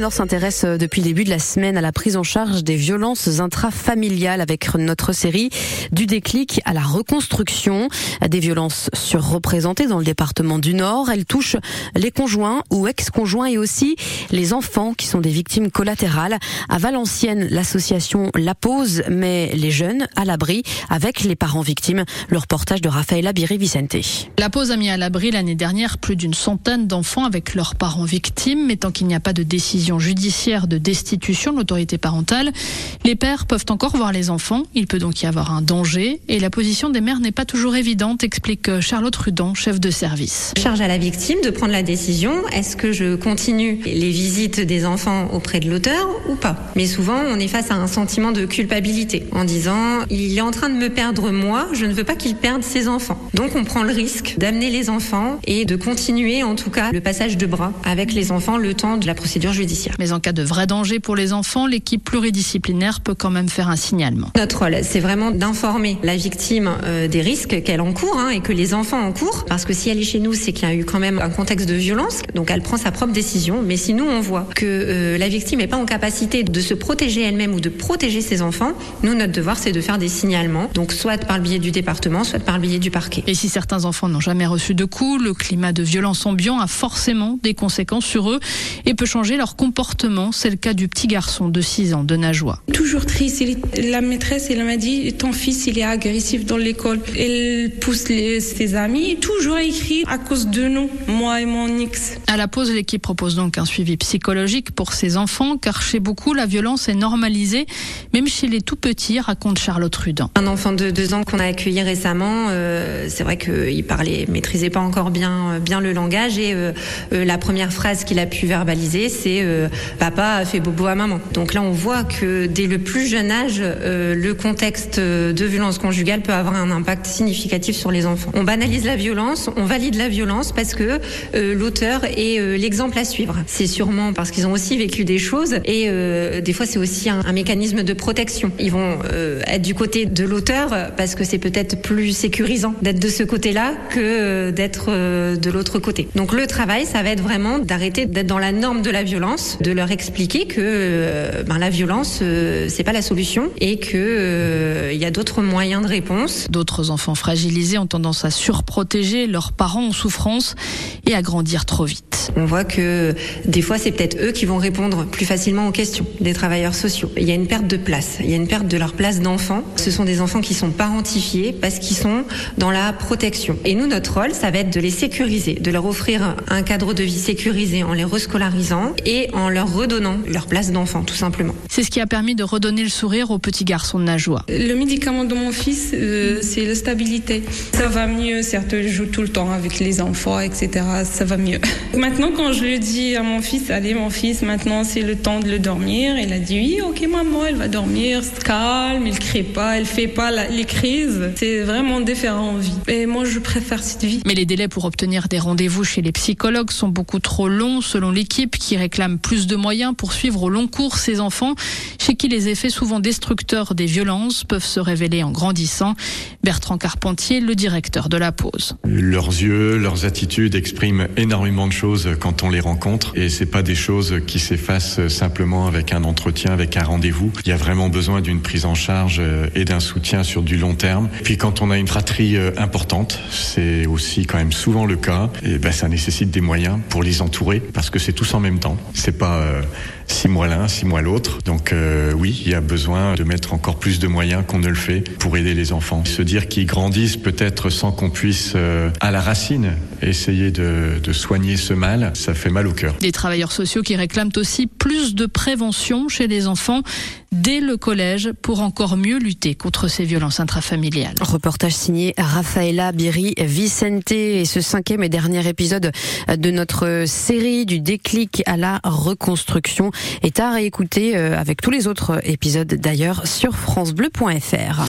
Nord s'intéresse euh, depuis le début de la semaine à la prise en charge des violences intrafamiliales avec notre série du déclic à la reconstruction des violences surreprésentées dans le département du Nord. Elle touche les conjoints ou ex-conjoints et aussi les enfants qui sont des victimes collatérales. À Valenciennes, l'association La Pause met les jeunes à l'abri avec les parents victimes. Le reportage de Raphaël Abiri Vicente. La Pause a mis à l'abri l'année dernière plus d'une centaine d'enfants avec leurs parents victimes, mais tant qu'il n'y a pas de décision judiciaire de destitution de l'autorité parentale, les pères peuvent encore voir les enfants. Il peut donc y avoir un danger et la position des mères n'est pas toujours évidente, explique Charlotte Rudan, chef de service. Charge à la victime de prendre la décision. Est-ce que je continue les visites des enfants auprès de l'auteur ou pas? Mais souvent, on est face à un sentiment de culpabilité en disant il est en train de me perdre moi, je ne veux pas qu'il perde ses enfants. Donc on prend le risque d'amener les enfants et de continuer en tout cas le passage de bras avec les enfants le temps de la procédure judiciaire. Mais en cas de vrai danger pour les enfants, l'équipe pluridisciplinaire peut quand même faire un signalement. Notre rôle, c'est vraiment d'informer la victime euh, des risques qu'elle encourt hein, et que les enfants encourent. Parce que si elle est chez nous, c'est qu'il y a eu quand même un contexte de violence. Donc elle prend sa propre décision. Mais si nous, on voit que euh, la victime n'est pas en capacité de se protéger elle-même ou de protéger ses enfants, nous, notre devoir, c'est de faire des signalements. Donc soit par le biais du département, soit par le biais du parquet. Et si certains enfants n'ont jamais reçu de coups, le climat de violence ambiant a forcément des conséquences sur eux et peut changer leur comportement. C'est le cas du petit garçon de 6 ans de Najwa. Toujours triste. La maîtresse, elle m'a dit ton fils, il est agressif dans l'école. Elle pousse ses amis, toujours écrit à cause de nous, moi et mon ex. À la pause, l'équipe propose donc un suivi psychologique pour ses enfants, car chez beaucoup, la violence est normalisée, même chez les tout petits, raconte Charlotte Rudan. Un enfant de 2 ans qu'on a accueilli récemment, euh, c'est vrai qu'il parlait, maîtrisait pas encore bien, bien le langage, et euh, euh, la première phrase qu'il a pu verbaliser, c'est papa a fait bobo à maman. Donc là, on voit que dès le plus jeune âge, euh, le contexte de violence conjugale peut avoir un impact significatif sur les enfants. On banalise la violence, on valide la violence parce que euh, l'auteur est euh, l'exemple à suivre. C'est sûrement parce qu'ils ont aussi vécu des choses et des fois c'est aussi un, un, mécanisme de protection. Ils vont être du côté de l'auteur parce que c'est peut-être plus sécurisant d'être de ce côté-là que d'être de l'autre côté. Donc le travail, ça va être vraiment d'arrêter d'être dans la norme de la violence de leur expliquer que euh, ben, la violence euh, c'est pas la solution et que euh, il y a d'autres moyens de réponse. D'autres enfants fragilisés ont tendance à surprotéger leurs parents en souffrance et à grandir trop vite. On voit que des fois c'est peut-être eux qui vont répondre plus facilement aux questions des travailleurs sociaux. Il y a une perte de place, il y a une perte de leur place d'enfant. Ce sont des enfants qui sont parentifiés parce qu'ils sont dans la protection. Et nous notre rôle ça va être de les sécuriser, de leur offrir un cadre de vie sécurisé en les rescolarisant et en en leur redonnant leur place d'enfant, tout simplement. C'est ce qui a permis de redonner le sourire au petit garçon de Najwa. Le médicament de mon fils, euh, c'est la stabilité. Ça va mieux, certes, je joue tout le temps avec les enfants, etc. Ça va mieux. Maintenant, quand je le dis à mon fils, allez, mon fils, maintenant c'est le temps de le dormir, il a dit oui, ok, maman, elle va dormir, calme, il crie pas, elle fait pas les crises. C'est vraiment différent en vie. Et moi, je préfère cette vie. Mais les délais pour obtenir des rendez-vous chez les psychologues sont beaucoup trop longs, selon l'équipe qui réclame plus de moyens pour suivre au long cours ces enfants chez qui les effets souvent destructeurs des violences peuvent se révéler en grandissant. Bertrand Carpentier, le directeur de la pause. Leurs yeux, leurs attitudes expriment énormément de choses quand on les rencontre et c'est pas des choses qui s'effacent simplement avec un entretien, avec un rendez-vous. Il y a vraiment besoin d'une prise en charge et d'un soutien sur du long terme. Puis quand on a une fratrie euh, importante, c'est aussi quand même souvent le cas, et ben ça nécessite des moyens pour les entourer parce que c'est tous en même temps. C'est pas euh, six mois l'un, six mois l'autre. Donc euh, oui, il y a besoin de mettre encore plus de moyens qu'on ne le fait pour aider les enfants. Se dire qu'ils grandissent peut-être sans qu'on puisse euh, à la racine essayer de, de, soigner ce mal, ça fait mal au cœur. Des travailleurs sociaux qui réclament aussi plus de prévention chez les enfants dès le collège pour encore mieux lutter contre ces violences intrafamiliales. Reportage signé Rafaela Biri Vicente et ce cinquième et dernier épisode de notre série du déclic à la reconstruction est à réécouter euh, avec tous les autres épisodes d'ailleurs sur francebleu.fr.